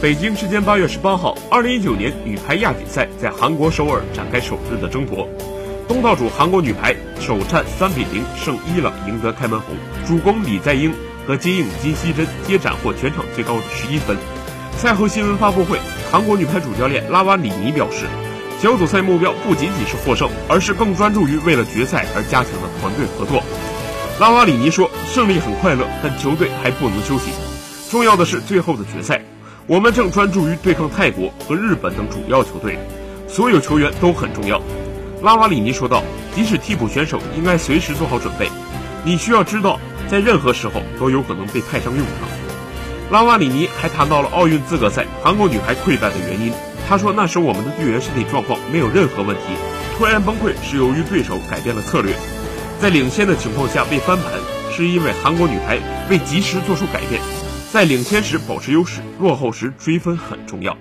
北京时间八月十八号，二零一九年女排亚锦赛在韩国首尔展开首日的争夺。东道主韩国女排首战三比零胜伊朗，赢得开门红。主攻李在英和接应金熙珍皆斩获全场最高的十一分。赛后新闻发布会，韩国女排主教练拉瓦里尼表示，小组赛目标不仅仅是获胜，而是更专注于为了决赛而加强的团队合作。拉瓦里尼说：“胜利很快乐，但球队还不能休息，重要的是最后的决赛。”我们正专注于对抗泰国和日本等主要球队，所有球员都很重要。拉瓦里尼说道：“即使替补选手应该随时做好准备，你需要知道，在任何时候都有可能被派上用场。”拉瓦里尼还谈到了奥运资格赛韩国女排溃败的原因。他说：“那时我们的队员身体状况没有任何问题，突然崩溃是由于对手改变了策略，在领先的情况下被翻盘，是因为韩国女排未及时做出改变。”在领先时保持优势，落后时追分很重要。